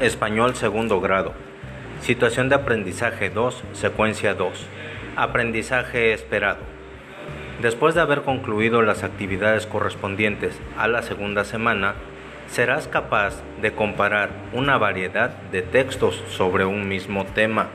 Español segundo grado. Situación de aprendizaje 2, secuencia 2. Aprendizaje esperado. Después de haber concluido las actividades correspondientes a la segunda semana, serás capaz de comparar una variedad de textos sobre un mismo tema